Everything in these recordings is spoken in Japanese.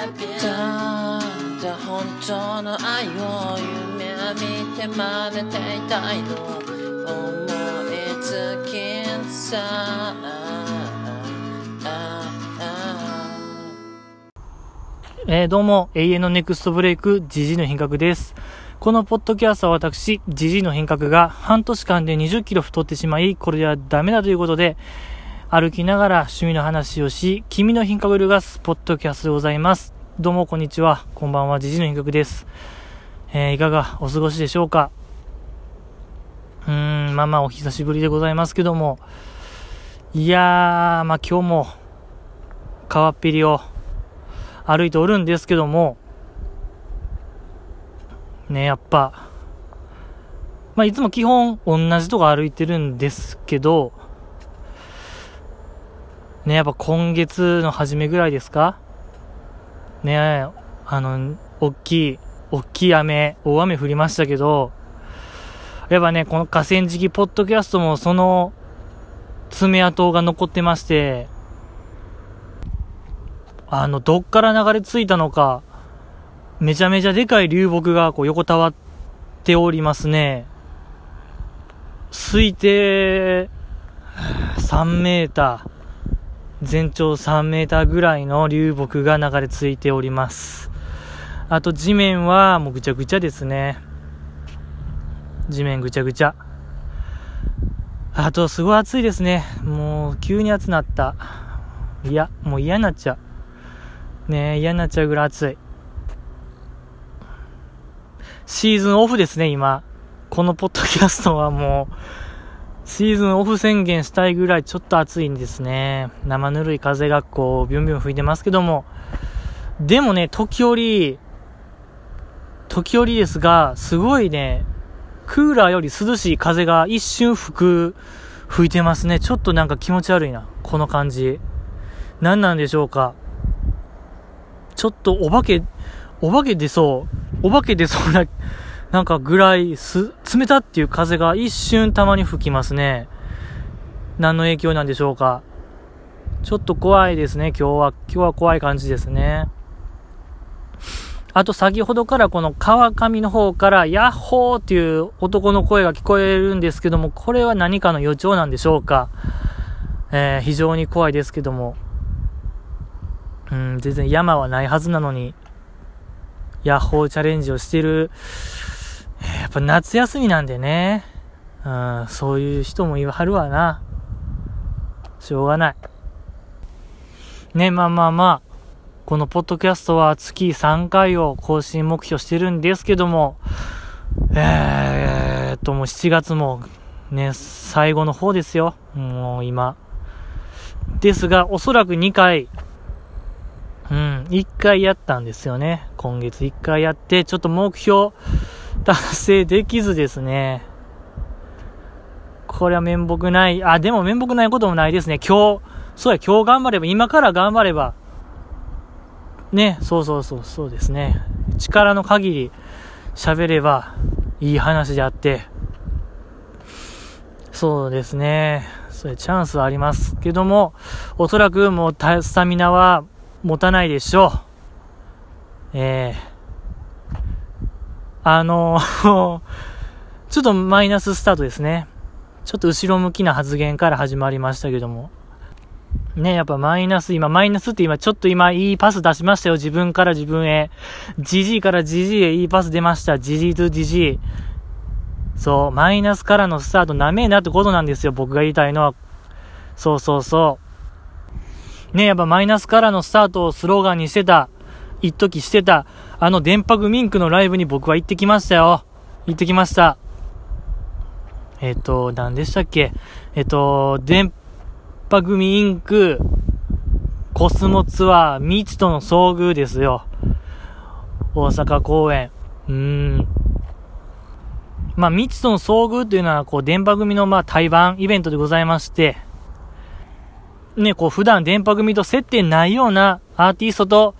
ただ本当の愛を夢見て真似ていたいの思いつきさえーどうも、永遠のネクストブレイク、ジジイの品格です。このポッドキャストは私、ジジイの品格が半年間で20キロ太ってしまい、これではダメだということで、歩きながら趣味の話をし、君の品格を揺るがすポッドキャストでございます。どうも、こんにちは。こんばんは、ジジイの品格です。えーいかがお過ごしでしょうか？うーん、まあまあ、お久しぶりでございますけども、いやー、まあ今日も、川っぺりを、歩いておるんですけども、ね、やっぱ、まあ、いつも基本同じとこ歩いてるんですけど、ね、やっぱ今月の初めぐらいですか？ね、あの、大きい、大きい雨、大雨降りましたけど、やっぱね、この河川敷ポッドキャストもその爪痕が残ってまして、あの、どっから流れ着いたのか、めちゃめちゃでかい流木がこう横たわっておりますね。推定3メーター、全長3メーターぐらいの流木が流れ着いております。あと地面はもうぐちゃぐちゃですね。地面ぐちゃぐちゃ。あとすごい暑いですね。もう急に暑なった。いや、もう嫌になっちゃう。ねえ、嫌になっちゃうぐらい暑い。シーズンオフですね、今。このポッドキャストはもう、シーズンオフ宣言したいぐらいちょっと暑いんですね。生ぬるい風がこう、ビュンビュン吹いてますけども。でもね、時折、時折ですが、すごいね、クーラーより涼しい風が一瞬吹く、吹いてますね。ちょっとなんか気持ち悪いな。この感じ。何なんでしょうか。ちょっとお化け、お化け出そう、お化け出そうな、なんかぐらいす、冷たっていう風が一瞬たまに吹きますね。何の影響なんでしょうか。ちょっと怖いですね、今日は。今日は怖い感じですね。あと先ほどからこの川上の方からヤッホーっていう男の声が聞こえるんですけども、これは何かの予兆なんでしょうか。えー非常に怖いですけども。うん、全然山はないはずなのに、ヤッホーチャレンジをしてる、やっぱ夏休みなんでね、うん、そういう人もいはるわな。しょうがない。ね、まあまあまあ、このポッドキャストは月3回を更新目標してるんですけども、えーっと、もう7月もね、最後の方ですよ。もう今。ですが、おそらく2回、うん、1回やったんですよね。今月1回やって、ちょっと目標達成できずですね。これは面目ない。あ、でも面目ないこともないですね。今日、そうや、今日頑張れば、今から頑張れば、ね、そうそうそう、そうですね。力の限り喋ればいい話であって、そうですね。それチャンスはありますけども、おそらくもうスタミナは持たないでしょう。ええあの ちょっとマイナススタートですね。ちょっと後ろ向きな発言から始まりましたけども。ね、やっぱマイナス、今、マイナスって今、ちょっと今、いいパス出しましたよ。自分から自分へ。ジジイからジジイへいいパス出ました。ジジイとジジイ。そう、マイナスからのスタートなめえなってことなんですよ。僕が言いたいのは。そうそうそう。ね、やっぱマイナスからのスタートをスローガンにしてた、一時してた、あの電波グミンクのライブに僕は行ってきましたよ。行ってきました。えっ、と、何でしたっけ？えっ、と、電波組インク、コスモツアー、未知との遭遇ですよ。大阪公演。うーん。まあ、未知との遭遇というのは、こう、電波組の、まあ、対バンイベントでございまして、ね、こう、普段電波組と接点ないようなアーティストと、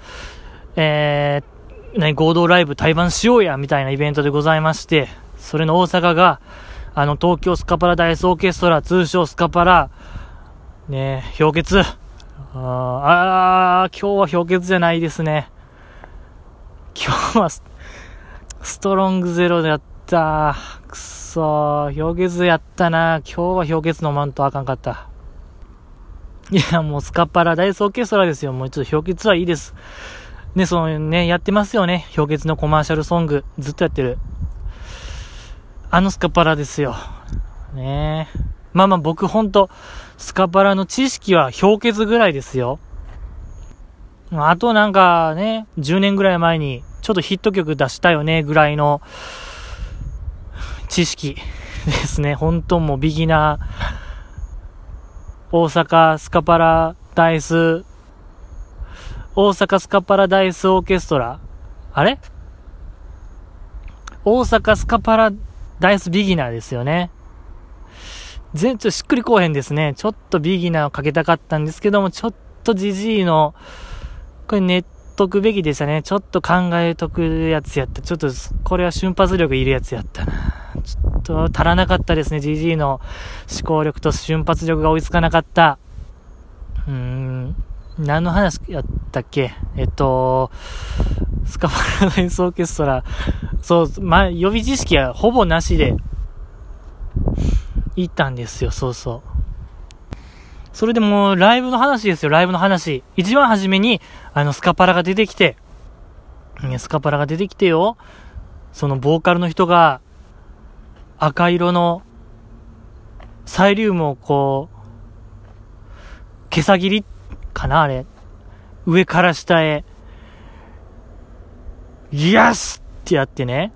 えー、何、合同ライブ対バンしようや、みたいなイベントでございまして、それの大阪が、あの、東京スカパラダイスオーケストラ、通称スカパラ、ね氷結。ああ、今日は氷結じゃないですね。今日はス、ストロングゼロでやった。くそー、氷結やったな。今日は氷結飲まんとあかんかった。いや、もうスカパラダイスオーケストラですよ。もうちょっと氷結はいいです。ね、そのね、やってますよね。氷結のコマーシャルソング。ずっとやってる。あのスカパラですよ。ねまあまあ僕ほんと、スカパラの知識は氷結ぐらいですよ。あとなんかね、10年ぐらい前にちょっとヒット曲出したよねぐらいの知識ですね。本当もうビギナー。大阪スカパラダイス、大阪スカパラダイスオーケストラ？あれ？大阪スカパラダイスビギナーですよね。全、ちょ、しっくりこうへんですね。ちょっとビギナーをかけたかったんですけども、ちょっとジジイの、これネットくべきでしたね。ちょっと考えとくやつやった。ちょっと、これは瞬発力いるやつやったな。ちょっと足らなかったですね。GG の思考力と瞬発力が追いつかなかった。うーん。何の話やったっけ？えっと、スカパラダイスオーケストラ。そう、まあ、予備知識はほぼなしで、行ったんですよ、そうそう。それでもう、ライブの話ですよ、ライブの話。一番初めに、あの、スカパラが出てきて、ねスカパラが出てきてよ、そのボーカルの人が、赤色のサイリウムをこう、毛さ切りかなあれ。上から下へ、イエスってやってね。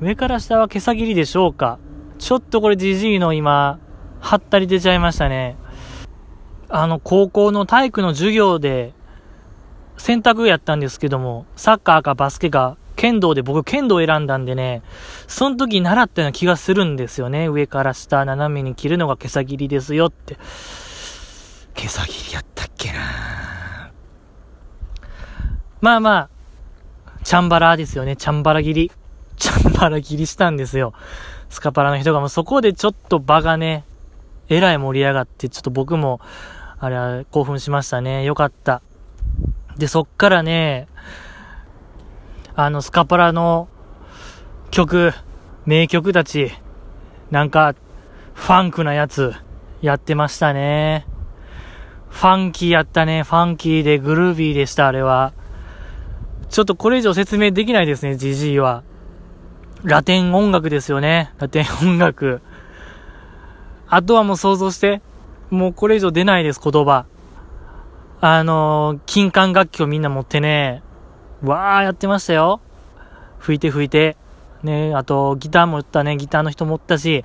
上から下は毛さ切りでしょうかちょっとこれじじいの今、はったり出ちゃいましたね。あの、高校の体育の授業で、選択やったんですけども、サッカーかバスケか剣道で僕剣道選んだんでね、その時習ったような気がするんですよね。上から下斜めに切るのが毛さ切りですよって。毛さ切りやったっけなまあまあ、チャンバラですよね。チャンバラ切り。チャンバラ切りしたんですよ。スカパラの人がもうそこでちょっと場がね、えらい盛り上がって、ちょっと僕も、あれは興奮しましたね。よかった。で、そっからね、あの、スカパラの曲、名曲たち、なんか、ファンクなやつ、やってましたね。ファンキーやったね。ファンキーでグルービーでした、あれは。ちょっとこれ以上説明できないですね、ジジイは。ラテン音楽ですよね。ラテン音楽。あとはもう想像して。もうこれ以上出ないです、言葉。あのー、金管楽器をみんな持ってね、わーやってましたよ。吹いて吹いて。ね、あと、ギターもったね、ギターの人もったし、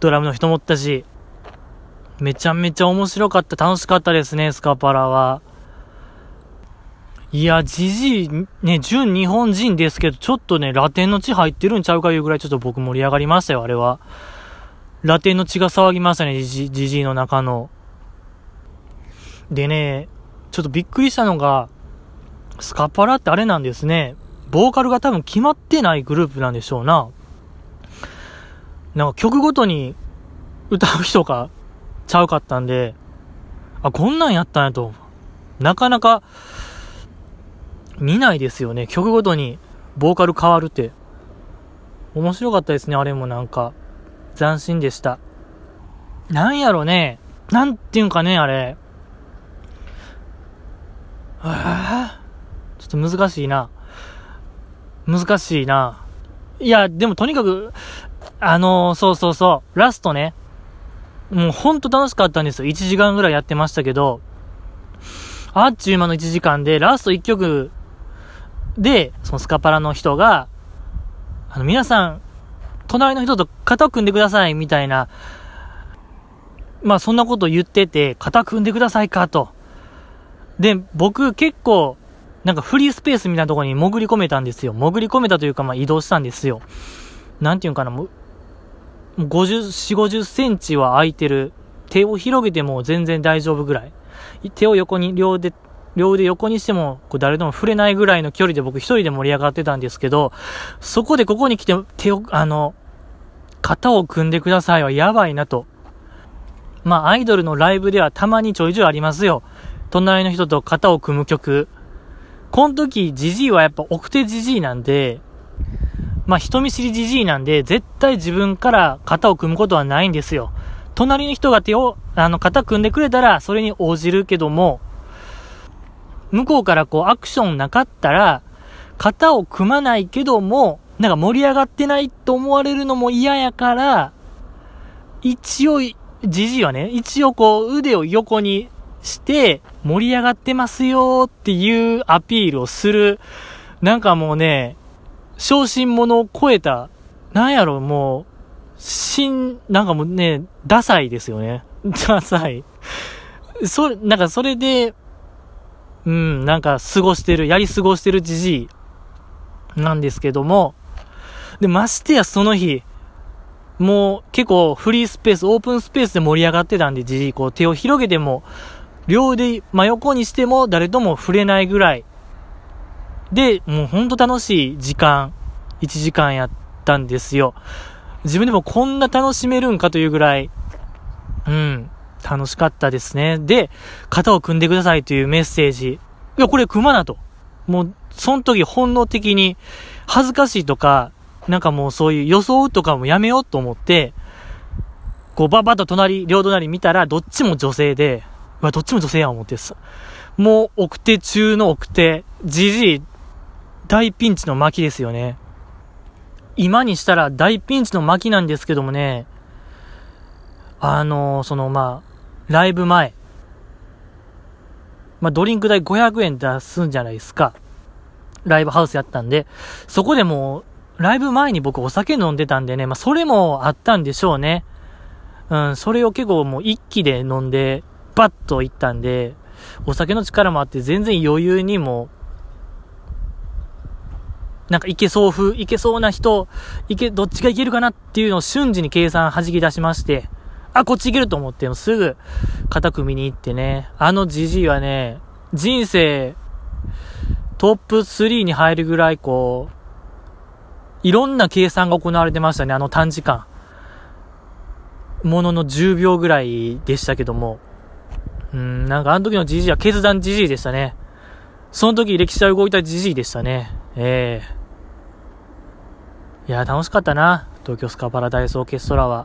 ドラムの人もったし、めちゃめちゃ面白かった、楽しかったですね、スカパラは。いや、じじい、ね、純日本人ですけど、ちょっとね、ラテンの血入ってるんちゃうかいうぐらいちょっと僕盛り上がりましたよ、あれは。ラテンの血が騒ぎましたね、じじいの中の。でね、ちょっとびっくりしたのが、スカパラってあれなんですね。ボーカルが多分決まってないグループなんでしょうな。なんか曲ごとに歌う人がちゃうかったんで、あ、こんなんやったんやと。なかなか見ないですよね。曲ごとにボーカル変わるって。面白かったですね、あれもなんか。斬新でした。なんやろね。なんていうんかね、あれ。あ。ちょっと難しいな。難しいな。いや、でもとにかく、あのー、そうそうそう、ラストね。もうほんと楽しかったんですよ。1時間ぐらいやってましたけど、あっちゅう間の1時間で、ラスト1曲で、そのスカパラの人が、あの、皆さん、隣の人と肩を組んでください、みたいな、まあそんなこと言ってて、肩組んでくださいか、と。で、僕結構、なんかフリースペースみたいなところに潜り込めたんですよ。潜り込めたというか、まあ移動したんですよ。なんていうかな、もう、50、4、50センチは空いてる。手を広げても全然大丈夫ぐらい。手を横に両で両腕横にしても、こう誰でも触れないぐらいの距離で僕一人で盛り上がってたんですけど、そこでここに来て手を、あの、肩を組んでくださいはやばいなと。まあ、アイドルのライブではたまにちょいちょいありますよ。隣の人と肩を組む曲。この時、ジジイはやっぱ奥手ジジイなんで、まあ、人見知りジジイなんで、絶対自分から肩を組むことはないんですよ。隣の人が手を、あの、肩組んでくれたら、それに応じるけども、向こうからこう、アクションなかったら、肩を組まないけども、なんか盛り上がってないと思われるのも嫌やから、一応、じじいはね、一応こう腕を横にして盛り上がってますよっていうアピールをする、なんかもうね、昇進者を超えた、なんやろ、もう、新、なんかもうね、ダサいですよね。ダサい。それ、なんかそれで、うん、なんか過ごしてる、やり過ごしてるじじいなんですけども、で、ましてやその日、もう結構フリースペース、オープンスペースで盛り上がってたんで、じじい、こう手を広げても、両腕真横にしても誰とも触れないぐらい。で、もうほんと楽しい時間、1時間やったんですよ。自分でもこんな楽しめるんかというぐらい、うん、楽しかったですね。で、肩を組んでくださいというメッセージ。いや、これ組まなと。もう、その時本能的に恥ずかしいとか、なんかもうそういう装うとかもやめようと思って、こうババッと隣、両隣見たらどっちも女性で、うわ、どっちも女性や思ってさ。もう奥手中の奥手、じじい、大ピンチの巻ですよね。今にしたら大ピンチの巻なんですけどもね、あのー、そのまあ、ライブ前、まあ、ドリンク代500円出すんじゃないですか。ライブハウスやったんで、そこでもうライブ前に僕お酒飲んでたんでね、まあ、それもあったんでしょうね。うん、それを結構もう一気で飲んで、バッと行ったんで、お酒の力もあって全然余裕にも、なんかいけそう風、いけそうな人、いけ、どっちがいけるかなっていうのを瞬時に計算弾き出しまして、あ、こっちいけると思って、すぐ肩組みに行ってね、あのじじいはね、人生トップ3に入るぐらいこう、いろんな計算が行われてましたね、あの短時間。ものの10秒ぐらいでしたけども。うん、なんかあの時のじじいは決断じじいでしたね。その時歴史は動いたじじいでしたね。ええー、いや、楽しかったな。東京スカパラダイスオーケストラは。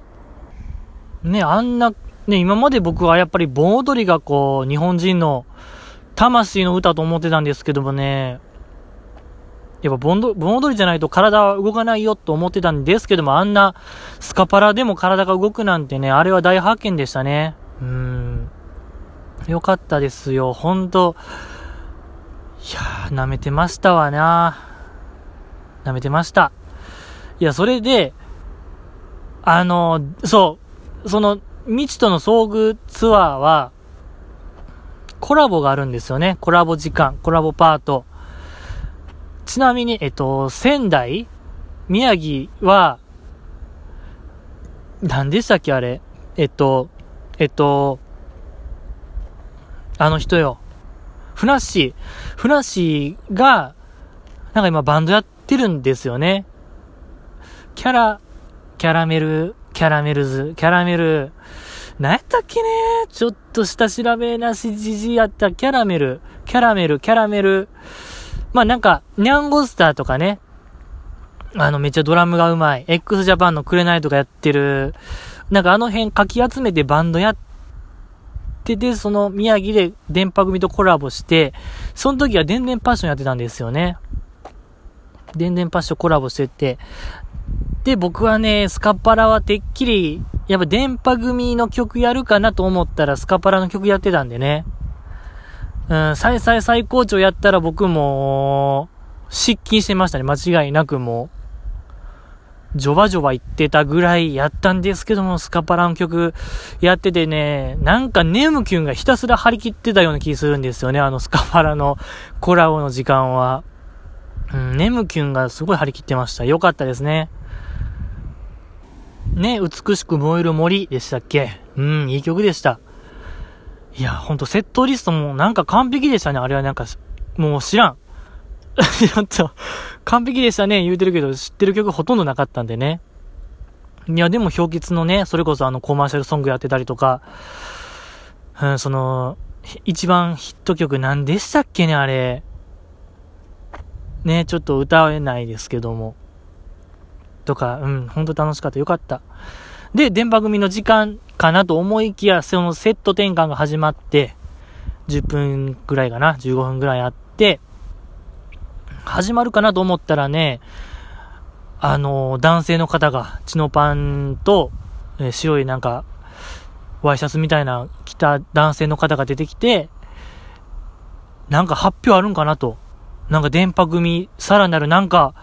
ね、あんな、ね、今まで僕はやっぱり盆踊りがこう、日本人の魂の歌と思ってたんですけどもね、やっぱ盆踊りじゃないと体は動かないよと思ってたんですけども、あんなスカパラでも体が動くなんてね、あれは大発見でしたね。うん。よかったですよ、ほんと。いやー、舐めてましたわな舐めてました。いや、それで、あの、そう、その、未知との遭遇ツアーは、コラボがあるんですよね。コラボ時間、コラボパート。ちなみに、えっと、仙台宮城は、何でしたっけあれ？えっと、えっと、あの人よ。ふなっしー。ふなっしーが、なんか今バンドやってるんですよね。キャラ、キャラメル、キャラメルズ、キャラメル、何やったっけね？ちょっと下調べなしじじやった。キャラメル、キャラメル、キャラメル、まあなんか、ニャンゴスターとかね、あのめっちゃドラムがうまい、x ジャパンのくれないとかやってる、なんかあの辺かき集めてバンドやってて、その宮城で電波組とコラボして、その時は電電パッションやってたんですよね。電電パッションコラボしてて。で、僕はね、スカパラはてっきり、やっぱ電波組の曲やるかなと思ったらスカパラの曲やってたんでね。うん、再々最高潮やったら僕も、失禁してましたね。間違いなくもう。ジョバジョバ言ってたぐらいやったんですけども、スカパラの曲やっててね、なんかネムキュンがひたすら張り切ってたような気するんですよね。あのスカパラのコラボの時間は。うん、ネムキュンがすごい張り切ってました。よかったですね。ね、美しく燃える森でしたっけ？うん、いい曲でした。いや、ほんとセットリストもなんか完璧でしたね。あれはなんか、もう知らん。ちょっと、完璧でしたね、言うてるけど、知ってる曲ほとんどなかったんでね。いや、でも、氷結のね、それこそあの、コマーシャルソングやってたりとか、うん、その、一番ヒット曲何でしたっけね、あれ。ね、ちょっと歌えないですけども。とか、うん、ほんと楽しかった。よかった。で、電波組の時間かなと思いきや、そのセット転換が始まって、10分ぐらいかな、15分ぐらいあって、始まるかなと思ったらね、あの、男性の方が、チノパンと、え、白いなんか、ワイシャツみたいな着た男性の方が出てきて、なんか発表あるんかなと。なんか電波組、さらなるなんか、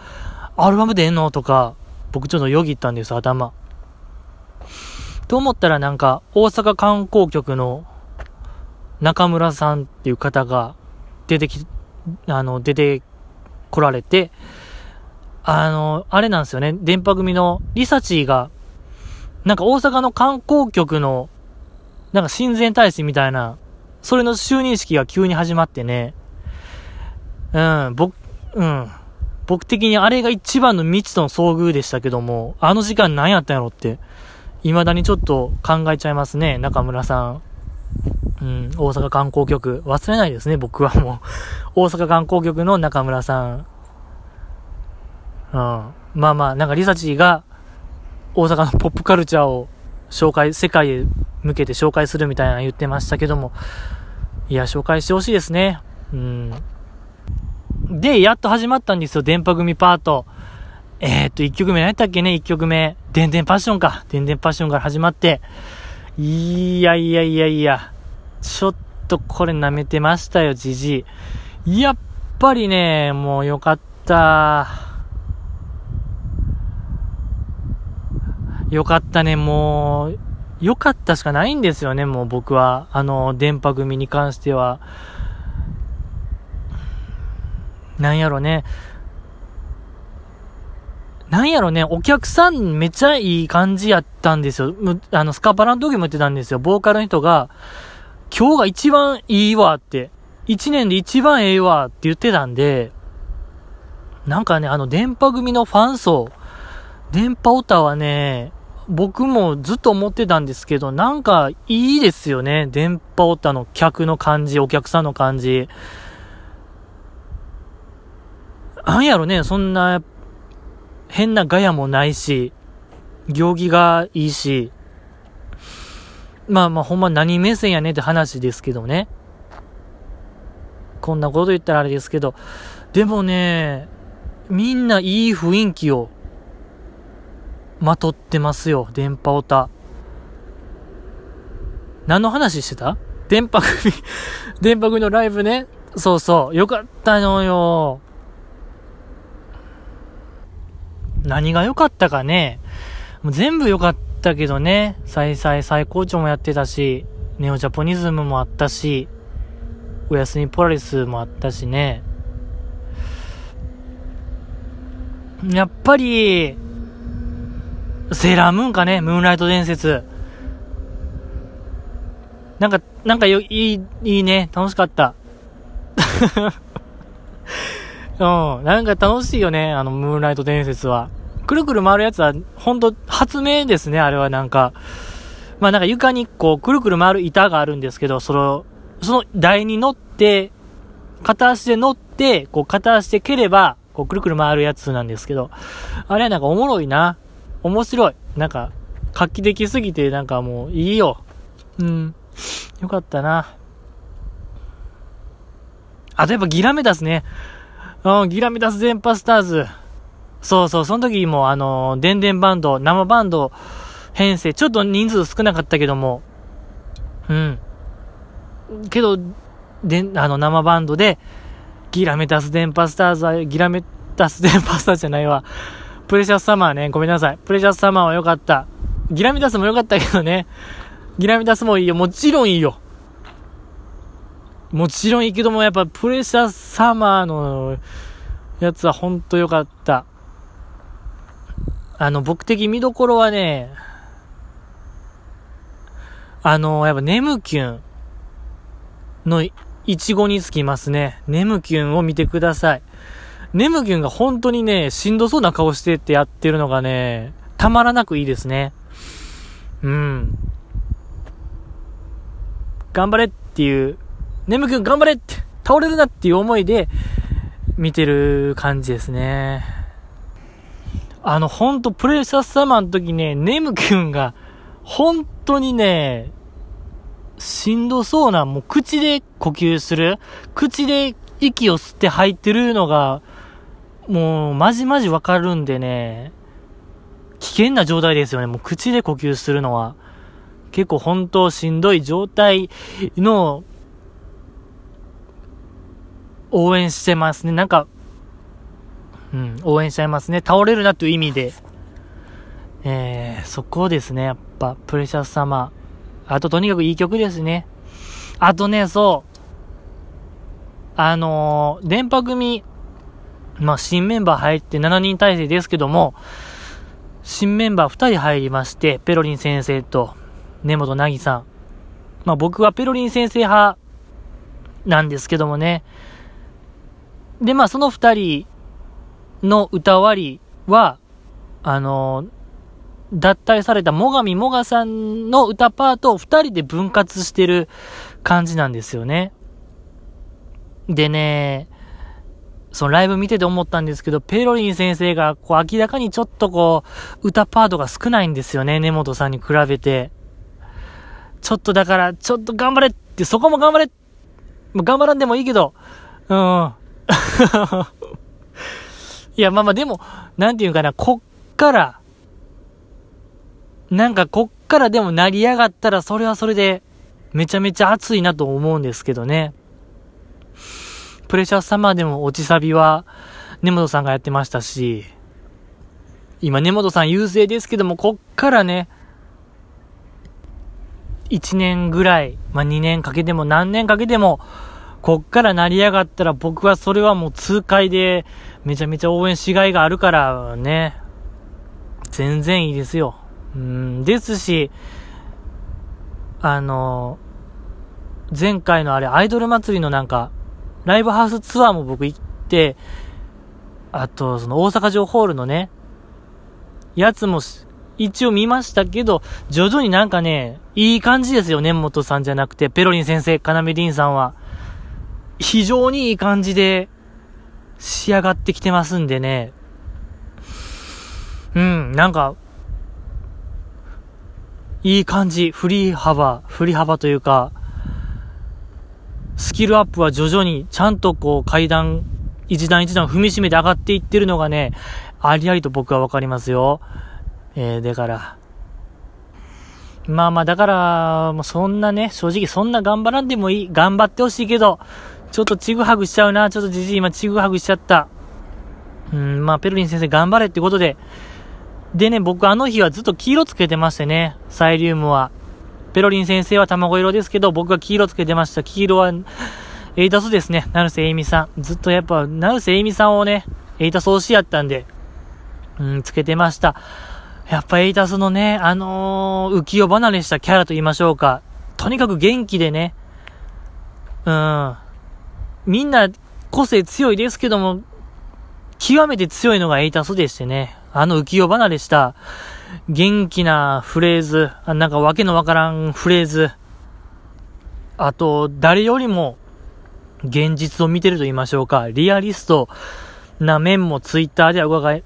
アルバム出んの？とか、僕ちょっとよぎったんです、頭。と思ったらなんか、大阪観光局の中村さんっていう方が出てき、あの、出て来られて、あの、あれなんですよね、電波組のリサチーが、なんか大阪の観光局の、なんか親善大使みたいな、それの就任式が急に始まってね、うん、僕、うん。僕的にあれが一番の未知との遭遇でしたけども、あの時間何やったんやろって、未だにちょっと考えちゃいますね、中村さん。うん、大阪観光局。忘れないですね、僕はもう。大阪観光局の中村さん。うん。まあまあ、なんかリサチーが大阪のポップカルチャーを紹介、世界へ向けて紹介するみたいな言ってましたけども、いや、紹介してほしいですね。うん。で、やっと始まったんですよ、電波組パート。えー、っと、1曲目何やったっけね、1曲目。でんでんパッションか。でんでんパッションから始まって。いやいやいやいや。ちょっとこれ舐めてましたよ、じじい。やっぱりね、もうよかった。よかったね、もう、よかったしかないんですよね、もう僕は。あの、電波組に関しては。なんやろね。なんやろね、お客さんめっちゃいい感じやったんですよ。あの、スカパラの時も言ってたんですよ。ボーカルの人が、今日が一番いいわって、一年で一番ええわって言ってたんで、なんかね、あの、電波組のファン層、電波オタはね、僕もずっと思ってたんですけど、なんかいいですよね。電波オタの客の感じ、お客さんの感じ。なんやろね、そんな、変なガヤもないし、行儀がいいし、まあまあほんま何目線やねって話ですけどね。こんなこと言ったらあれですけど、でもね、みんないい雰囲気をまとってますよ、電波オタ。何の話してた？電波組 電波組のライブね。そうそう。よかったのよ。何が良かったかね。もう全部良かったけどね。再々最高潮もやってたし、ネオジャポニズムもあったし、おやすみポラリスもあったしね。やっぱり、セーラームーンかね、ムーンライト伝説。なんか、なんかよ、いい、いいね、楽しかった。うん。なんか楽しいよね、あの、ムーンライト伝説は。くるくる回るやつは、ほんと、発明ですね、あれはなんか。まあなんか床にこう、くるくる回る板があるんですけど、その、その台に乗って、片足で乗って、こう片足で蹴れば、こうくるくる回るやつなんですけど、あれはなんかおもろいな。面白い。なんか、画期的すぎてなんかもういいよ。うん。よかったな。あとやっぱギラメダスね。うん、ギラメダス電波スターズ。そうそう、その時もあの、電電バンド、生バンド編成、ちょっと人数少なかったけども、うん。けど、で、あの、生バンドで、ギラメタス電波スターズは、ギラメタス電波スターズじゃないわ。プレシャスサマーね、ごめんなさい。プレシャスサマーは良かった。ギラメタスも良かったけどね。ギラメタスもいいよ。もちろんいいよ。もちろんいいけども、やっぱプレシャスサマーのやつはほんと良かった。あの、僕的見どころはね、あの、やっぱネムキュン。のいちごにつきますね。ネムキュンを見てください。ネムキュンが本当にね、しんどそうな顔してってやってるのがね、たまらなくいいですね。うん。頑張れっていう、ネムキュン頑張れって倒れるなっていう思いで見てる感じですね。あの、ほんと、プレシャスサマーの時ね、ネムキュンが、本当にね、しんどそうな、もう口で呼吸する、口で息を吸って吐いてるのが、もう、まじまじわかるんでね、危険な状態ですよね。もう口で呼吸するのは。結構本当しんどい状態の、応援してますね。なんか、うん、応援しちゃいますね。倒れるなという意味で。えー、そこですね。やっぱ、プレシャス様。あと、とにかくいい曲ですね。あとね、そう。あのー、電波組、まあ、新メンバー入って7人体制ですけども、新メンバー2人入りまして、ペロリン先生と根本凪さん。まあ、僕はペロリン先生派なんですけどもね。で、まあ、その2人の歌割りは、あの脱退された最上もがさんの歌パートを二人で分割してる感じなんですよね。でね、そのライブ見てて思ったんですけど、ペロリン先生がこう明らかにちょっとこう、歌パートが少ないんですよね、根本さんに比べて。ちょっとだから、ちょっと頑張れって、そこも頑張れ頑張らんでもいいけど、うん。いや、まあまあでも、なんていうかな、こっから、なんかこっからでも成り上がったらそれはそれでめちゃめちゃ熱いなと思うんですけどね。プレシャスサマーでも落ちサビは根本さんがやってましたし、今根本さん優勢ですけども、こっからね、1年ぐらい、まあ、2年かけても何年かけても、こっから成り上がったら僕はそれはもう痛快でめちゃめちゃ応援しがいがあるからね、全然いいですよ。うん、ですし、あの、前回のあれ、アイドル祭りのなんか、ライブハウスツアーも僕行って、あと、その大阪城ホールのね、やつも一応見ましたけど、徐々になんかね、いい感じですよ、ね根本さんじゃなくて、ペロリン先生、カナメディンさんは。非常にいい感じで仕上がってきてますんでね。うん、なんか、いい感じ、振り幅、振り幅というか、スキルアップは徐々にちゃんとこう階段、一段一段踏みしめて上がっていってるのがね、ありありと僕はわかりますよ。えー、だから、まあまあ、だから、もうそんなね、正直そんな頑張らんでもいい。頑張ってほしいけど、ちょっとちぐはぐしちゃうな。ちょっとじじい今ちぐはぐしちゃった。うん、まあ、ペルリン先生頑張れってことで、でね、僕あの日はずっと黄色つけてましてね、サイリウムは。ペロリン先生は卵色ですけど、僕は黄色つけてました。黄色は、エイタスですね。成瀬エイミさん。ずっとやっぱ、成瀬エイミさんをね、エイタス推しやったんで、うん、つけてました。やっぱエイタスのね、あのー、浮世離れしたキャラと言いましょうか。とにかく元気でね、うん。みんな個性強いですけども、極めて強いのがエイタスでしてね。あの浮世離れした元気なフレーズ、なんかわけのわからんフレーズ、あと、誰よりも現実を見てると言いましょうか、リアリストな面もツイッターでは伺え、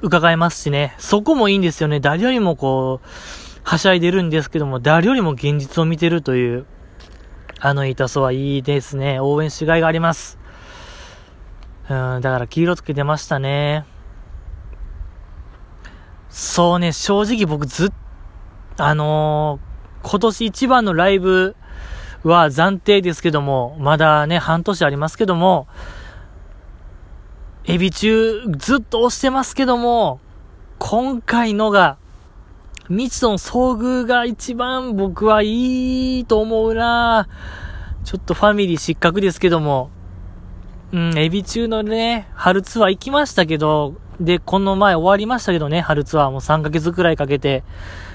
伺えますしね、そこもいいんですよね。誰よりもこう、はしゃいでるんですけども、誰よりも現実を見てるという、あの痛そうはいいですね。応援しがいがあります。うん、だから黄色つけてましたね。そうね、正直僕ず、あのー、今年一番のライブは暫定ですけども、まだね、半年ありますけども、エビ中ずっと押してますけども、今回のが、未知との遭遇が一番僕はいいと思うなちょっとファミリー失格ですけども、うん、エビ中のね、春ツアー行きましたけど、で、この前終わりましたけどね、春ツアーも3ヶ月くらいかけて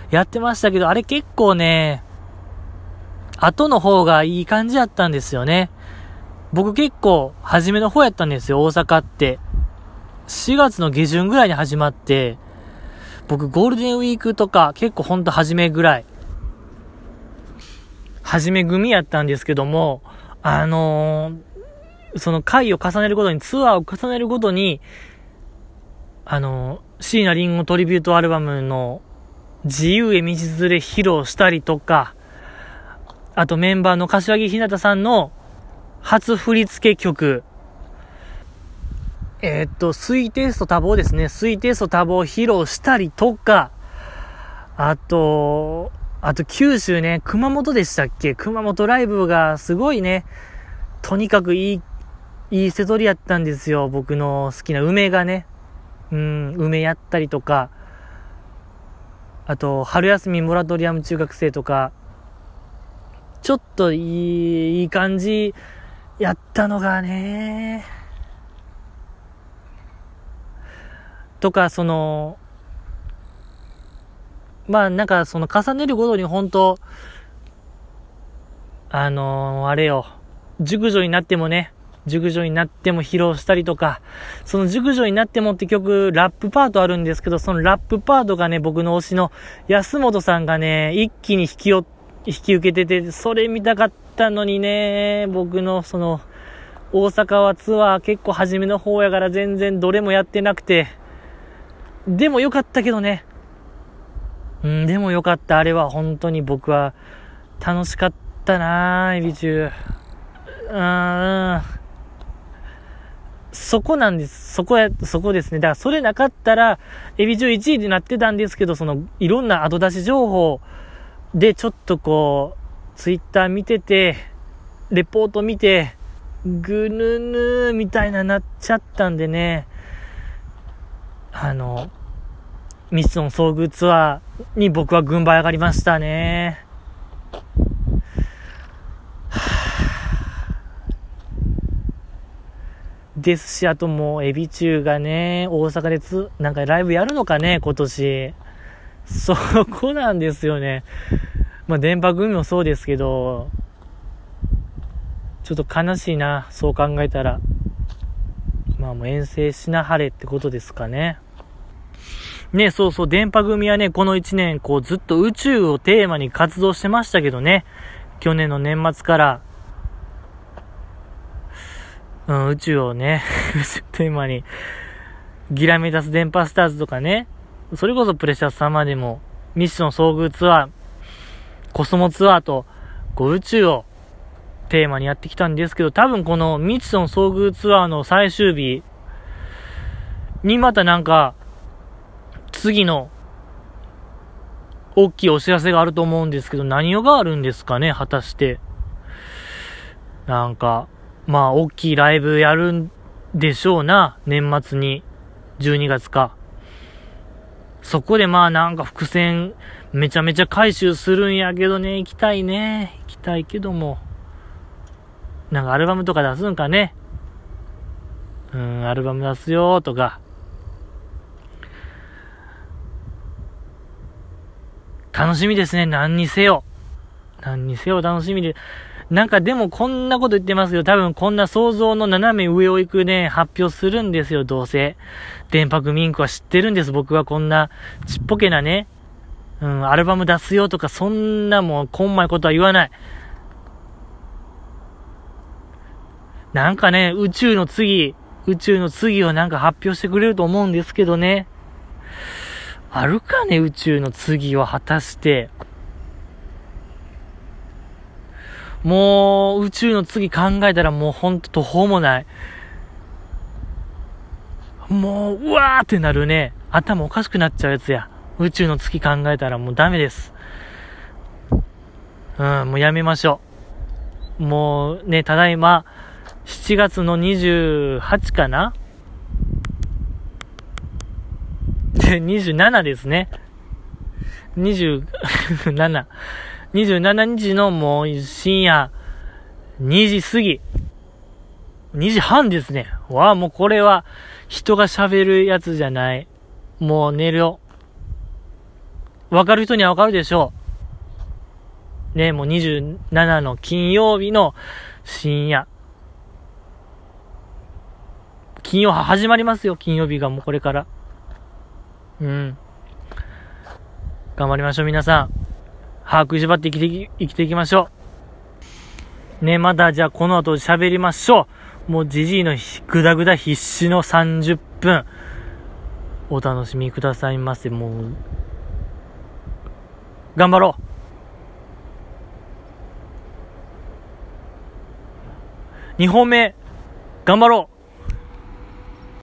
やってましたけど、あれ結構ね、後の方がいい感じやったんですよね。僕結構、初めの方やったんですよ、大阪って。4月の下旬ぐらいに始まって、僕ゴールデンウィークとか結構ほんと初めぐらい、初め組やったんですけども、あのー、その回を重ねるごとに、ツアーを重ねるごとに、あのー、椎名林檎トリビュートアルバムの自由へ道連れ披露したりとか、あとメンバーの柏木ひなたさんの初振付曲、えー、っと、水テスト多忙ですね。水テスト多忙披露したりとか、あと、あと九州ね、熊本でしたっけ？熊本ライブがすごいね、とにかくいい、いい瀬取りやったんですよ。僕の好きな梅がね。うん、梅やったりとか、あと、春休みモラトリアム中学生とか、ちょっといい、いい感じやったのがね、とか、その、まあなんかその重ねるごとに本当あのー、あれよ、熟女になってもね、熟女になっても披露したりとか、その熟女になってもって曲、ラップパートあるんですけど、そのラップパートがね、僕の推しの安本さんがね、一気に引き引き受けてて、それ見たかったのにね、僕のその、大阪はツアー結構初めの方やから全然どれもやってなくて、でもよかったけどね。うん、でもよかった。あれは本当に僕は楽しかったなぁエビ中。うーん。そこなんです。そこや、そこですね。だからそれなかったら、エビ中1位になってたんですけど、その、いろんな後出し情報でちょっとこう、ツイッター見てて、レポート見て、ぐぬぬみたいななっちゃったんでね。あの、ミッション遭遇ツアーに僕は軍配上がりましたね。ですし、あともう、エビ中がね、大阪でつ、なんかライブやるのかね、今年。そこなんですよね。まあ、電波組もそうですけど、ちょっと悲しいな、そう考えたら。まあもう遠征しなはれってことですかね。ね、そうそう、電波組はね、この1年、こう、ずっと宇宙をテーマに活動してましたけどね、去年の年末から、うん、宇宙をね、宇 宙テーマに、ギラメタス電波スターズとかね、それこそプレシャス様でも、ミッション遭遇ツアー、コスモツアーと、こう、宇宙をテーマにやってきたんですけど、多分このミッション遭遇ツアーの最終日にまたなんか、次の、大きいお知らせがあると思うんですけど、何をがあるんですかね、果たして。なんか、まあ、大きいライブやるんでしょうな、年末に。12月か。そこでまあなんか伏線めちゃめちゃ回収するんやけどね、行きたいね。行きたいけども。なんかアルバムとか出すんかね。うん、アルバム出すよとか。楽しみですね。何にせよ。何にせよ楽しみで。なんかでもこんなこと言ってますけど、多分こんな想像の斜め上を行くね、発表するんですよ、どうせ。電白ミンクは知ってるんです、僕はこんなちっぽけなね、うん、アルバム出すよとか、そんなもう、こんまいことは言わない。なんかね、宇宙の次、宇宙の次をなんか発表してくれると思うんですけどね。あるかね、宇宙の次は果たして。もう、宇宙の次考えたらもうほんと途方もない。もう、うわーってなるね。頭おかしくなっちゃうやつや。宇宙の月考えたらもうダメです。うん、もうやめましょう。もうね、ただいま、7月の28かなで、27ですね。27。27日のもう深夜2時過ぎ。2時半ですね。わあ、もうこれは人が喋るやつじゃない。もう寝るよ。わかる人にはわかるでしょうね、もう27の金曜日の深夜。金曜始まりますよ、金曜日がもうこれから。うん。頑張りましょう、皆さん。把握しばって生きて、生きていきましょう。ね、またじゃあこの後喋りましょう。もうじじいのぐだぐだ必死の30分。お楽しみくださいませ。もう、頑張ろう。2本目、頑張ろう